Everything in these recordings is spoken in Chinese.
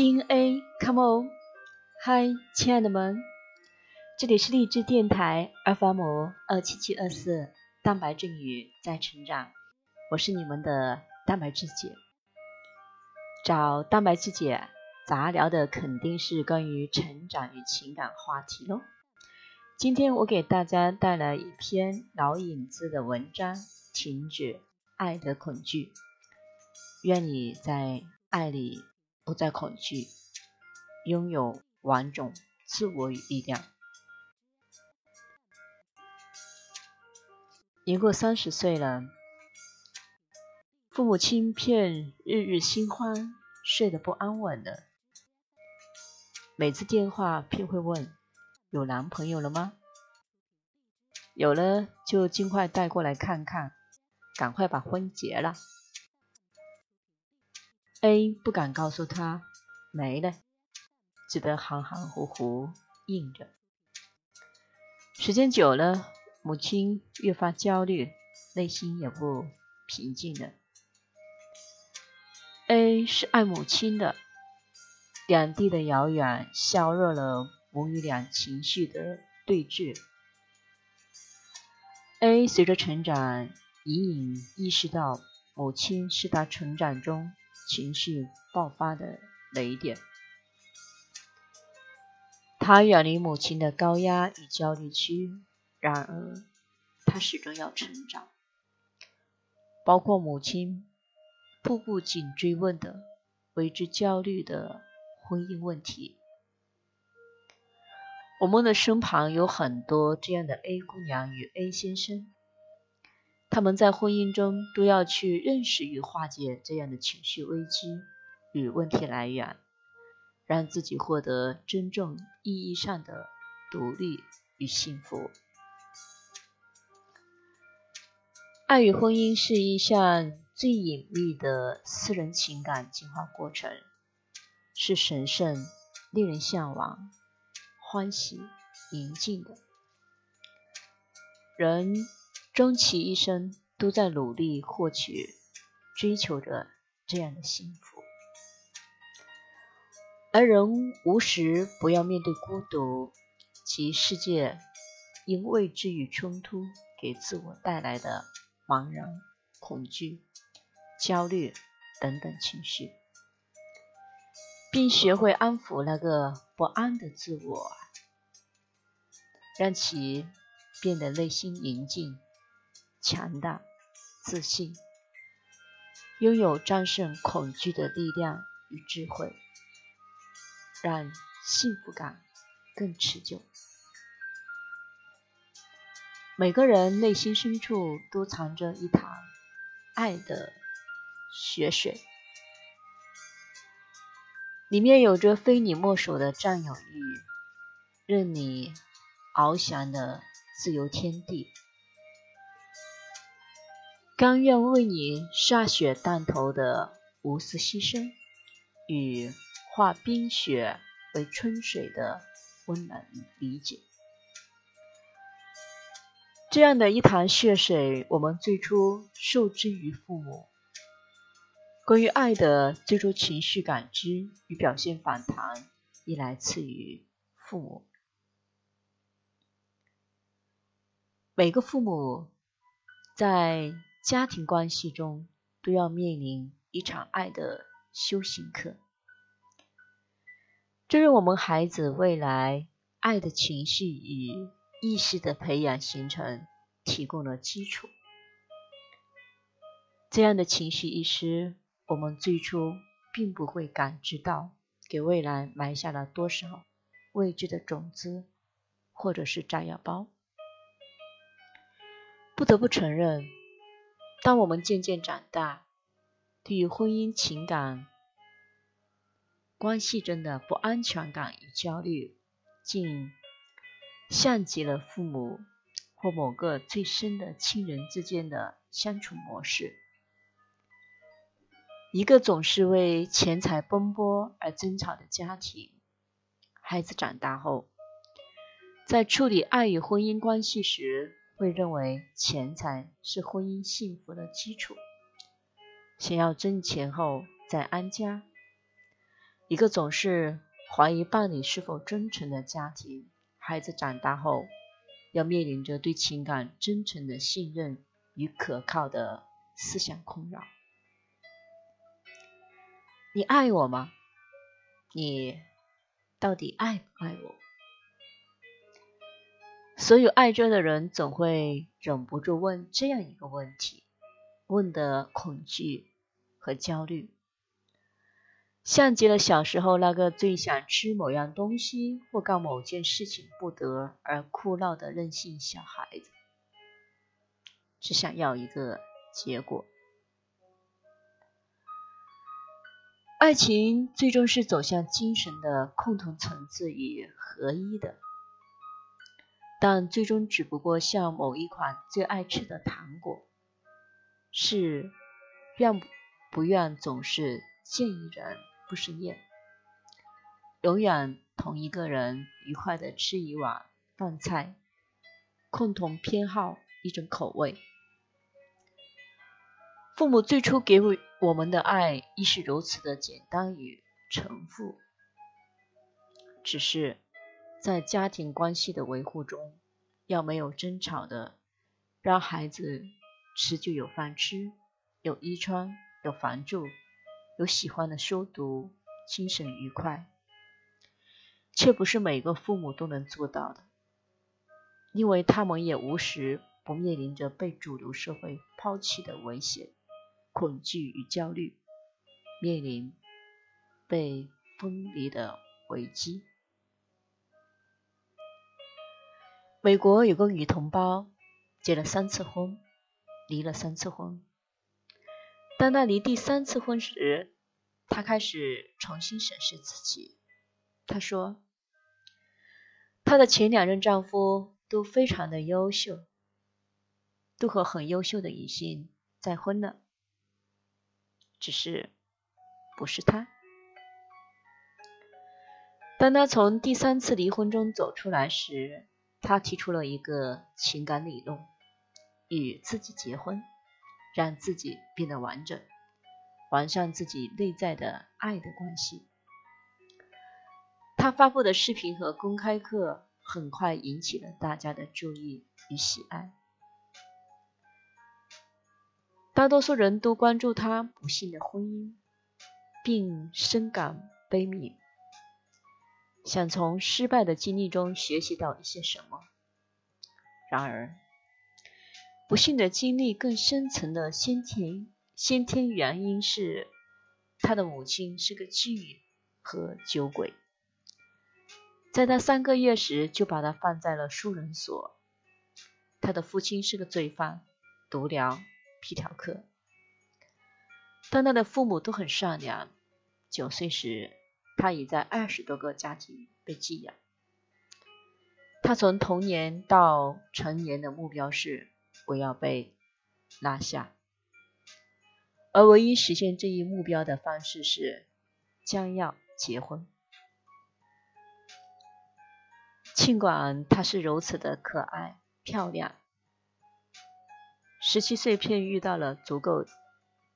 DNA，Come on，嗨，亲爱的们，这里是励志电台 FM 二七七二四，蛋白质与在成长，我是你们的蛋白质姐。找蛋白质姐，杂聊的肯定是关于成长与情感话题喽。今天我给大家带来一篇老影子的文章，停止爱的恐惧。愿你在爱里不再恐惧，拥有完整自我与力量。年过三十岁了，父母亲片日日新欢，睡得不安稳的。每次电话片会问。有男朋友了吗？有了就尽快带过来看看，赶快把婚结了。A 不敢告诉他没了，只得含含糊糊应着。时间久了，母亲越发焦虑，内心也不平静了。A 是爱母亲的，两地的遥远削弱了。母女俩情绪的对峙。A 随着成长，隐隐意识到母亲是他成长中情绪爆发的雷点。他远离母亲的高压与焦虑区，然而他始终要成长，包括母亲步步紧追问的为之焦虑的婚姻问题。我们的身旁有很多这样的 A 姑娘与 A 先生，他们在婚姻中都要去认识与化解这样的情绪危机与问题来源，让自己获得真正意义上的独立与幸福。爱与婚姻是一项最隐秘的私人情感进化过程，是神圣、令人向往。欢喜、宁静的人，终其一生都在努力获取、追求着这样的幸福。而人无时不要面对孤独及世界因未知与冲突给自我带来的茫然、恐惧、焦虑等等情绪，并学会安抚那个不安的自我。让其变得内心宁静、强大、自信，拥有战胜恐惧的力量与智慧，让幸福感更持久。每个人内心深处都藏着一塘爱的血水，里面有着非你莫属的占有欲，任你。翱翔的自由天地，甘愿为你歃血弹头的无私牺牲，与化冰雪为春水的温暖理解。这样的一潭血水，我们最初受之于父母。关于爱的最初情绪感知与表现反弹，亦来自于父母。每个父母在家庭关系中都要面临一场爱的修行课，这为我们孩子未来爱的情绪与意识的培养形成提供了基础。这样的情绪意识，我们最初并不会感知到，给未来埋下了多少未知的种子，或者是炸药包。不得不承认，当我们渐渐长大，对于婚姻情感关系中的不安全感与焦虑，竟像极了父母或某个最深的亲人之间的相处模式。一个总是为钱财奔波而争吵的家庭，孩子长大后，在处理爱与婚姻关系时，会认为钱财是婚姻幸福的基础，想要挣钱后再安家，一个总是怀疑伴侣是否真诚的家庭，孩子长大后要面临着对情感真诚的信任与可靠的思想困扰。你爱我吗？你到底爱不爱我？所有爱着的人总会忍不住问这样一个问题，问的恐惧和焦虑，像极了小时候那个最想吃某样东西或干某件事情不得而哭闹的任性小孩子，只想要一个结果。爱情最终是走向精神的共同层次与合一的。但最终只不过像某一款最爱吃的糖果，是愿不愿总是见一人不是厌，永远同一个人愉快的吃一碗饭菜，共同偏好一种口味。父母最初给我我们的爱亦是如此的简单与沉复，只是。在家庭关系的维护中，要没有争吵的，让孩子吃就有饭吃，有衣穿，有房住，有喜欢的书读，精神愉快，却不是每个父母都能做到的，因为他们也无时不面临着被主流社会抛弃的危险、恐惧与焦虑，面临被分离的危机。美国有个女同胞结了三次婚，离了三次婚。当她离第三次婚时，她开始重新审视自己。她说：“她的前两任丈夫都非常的优秀，都和很优秀的异性再婚了，只是不是她。”当她从第三次离婚中走出来时，他提出了一个情感理论：与自己结婚，让自己变得完整，完善自己内在的爱的关系。他发布的视频和公开课很快引起了大家的注意与喜爱。大多数人都关注他不幸的婚姻，并深感悲悯。想从失败的经历中学习到一些什么？然而，不幸的经历更深层的先天先天原因是，他的母亲是个妓女和酒鬼，在他三个月时就把他放在了书人所。他的父亲是个罪犯、毒疗、皮条客，但他的父母都很善良。九岁时。他已在二十多个家庭被寄养。他从童年到成年的目标是不要被拉下，而唯一实现这一目标的方式是将要结婚。尽管他是如此的可爱漂亮，十七岁便遇到了足够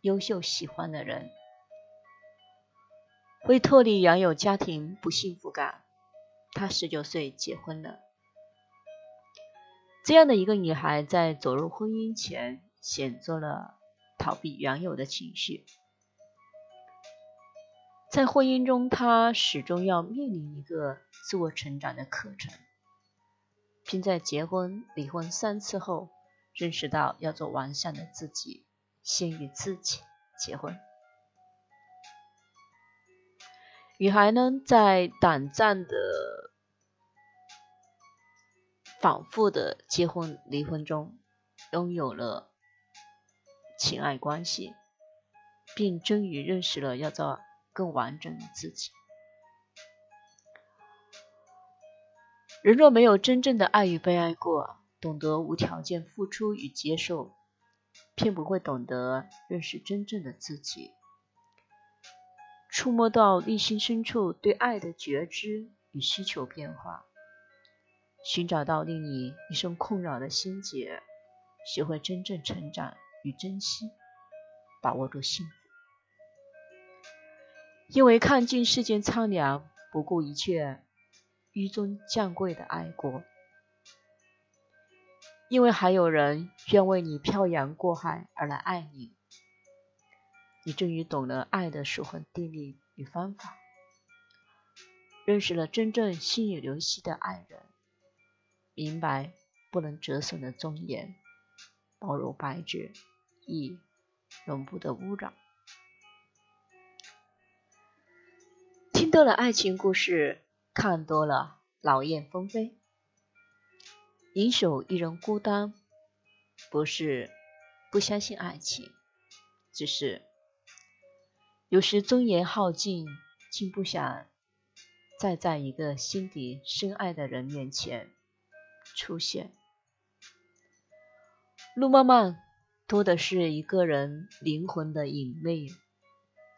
优秀喜欢的人。为脱离原有家庭不幸福感，她十九岁结婚了。这样的一个女孩，在走入婚姻前，选择了逃避原有的情绪。在婚姻中，她始终要面临一个自我成长的课程，并在结婚、离婚三次后，认识到要做完善的自己，先与自己结婚。女孩呢，在短暂的、反复的结婚、离婚中，拥有了情爱关系，并终于认识了要做更完整的自己。人若没有真正的爱与被爱过，懂得无条件付出与接受，便不会懂得认识真正的自己。触摸到内心深处对爱的觉知与需求变化，寻找到令你一生困扰的心结，学会真正成长与珍惜，把握住幸福。因为看尽世间苍凉，不顾一切，纡尊降贵的爱过。因为还有人愿为你漂洋过海而来爱你，以至于懂了爱的守恒定律与方法，认识了真正心有灵犀的爱人，明白不能折损的尊严，薄如白纸，亦容不得污染。听多了爱情故事，看多了劳燕分飞。隐守一人孤单，不是不相信爱情，只是有时尊严耗尽，竟不想再在一个心底深爱的人面前出现。路漫漫，多的是一个人灵魂的隐秘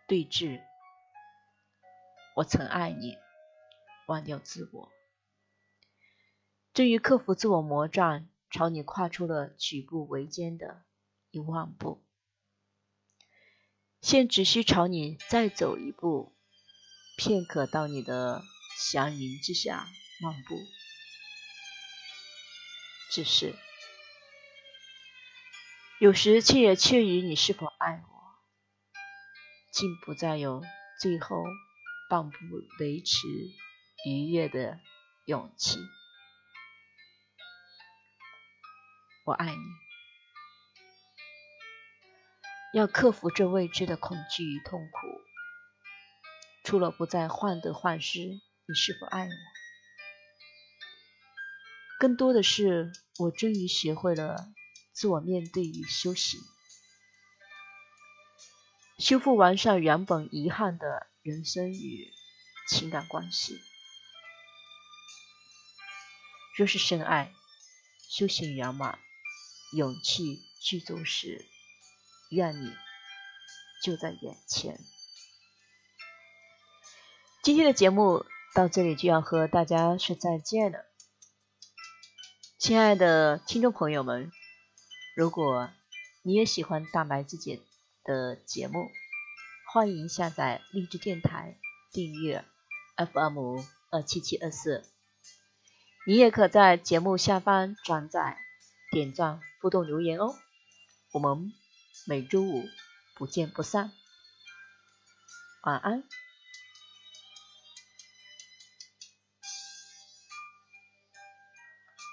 对峙。我曾爱你，忘掉自我。终于克服自我魔障，朝你跨出了举步维艰的一万步。现只需朝你再走一步，片刻到你的祥云之下漫步。只是有时却也怯于你是否爱我，竟不再有最后半步维持愉悦的勇气。我爱你，要克服这未知的恐惧与痛苦。除了不再患得患失，你是否爱我？更多的是，我终于学会了自我面对与修行，修复完善原本遗憾的人生与情感关系。若是深爱，修行圆满。勇气具足时，愿你就在眼前。今天的节目到这里就要和大家说再见了，亲爱的听众朋友们，如果你也喜欢大白姐姐的节目，欢迎下载励志电台订阅 FM 二七七二四，你也可在节目下方转载。点赞、互动、留言哦！我们每周五不见不散。晚安。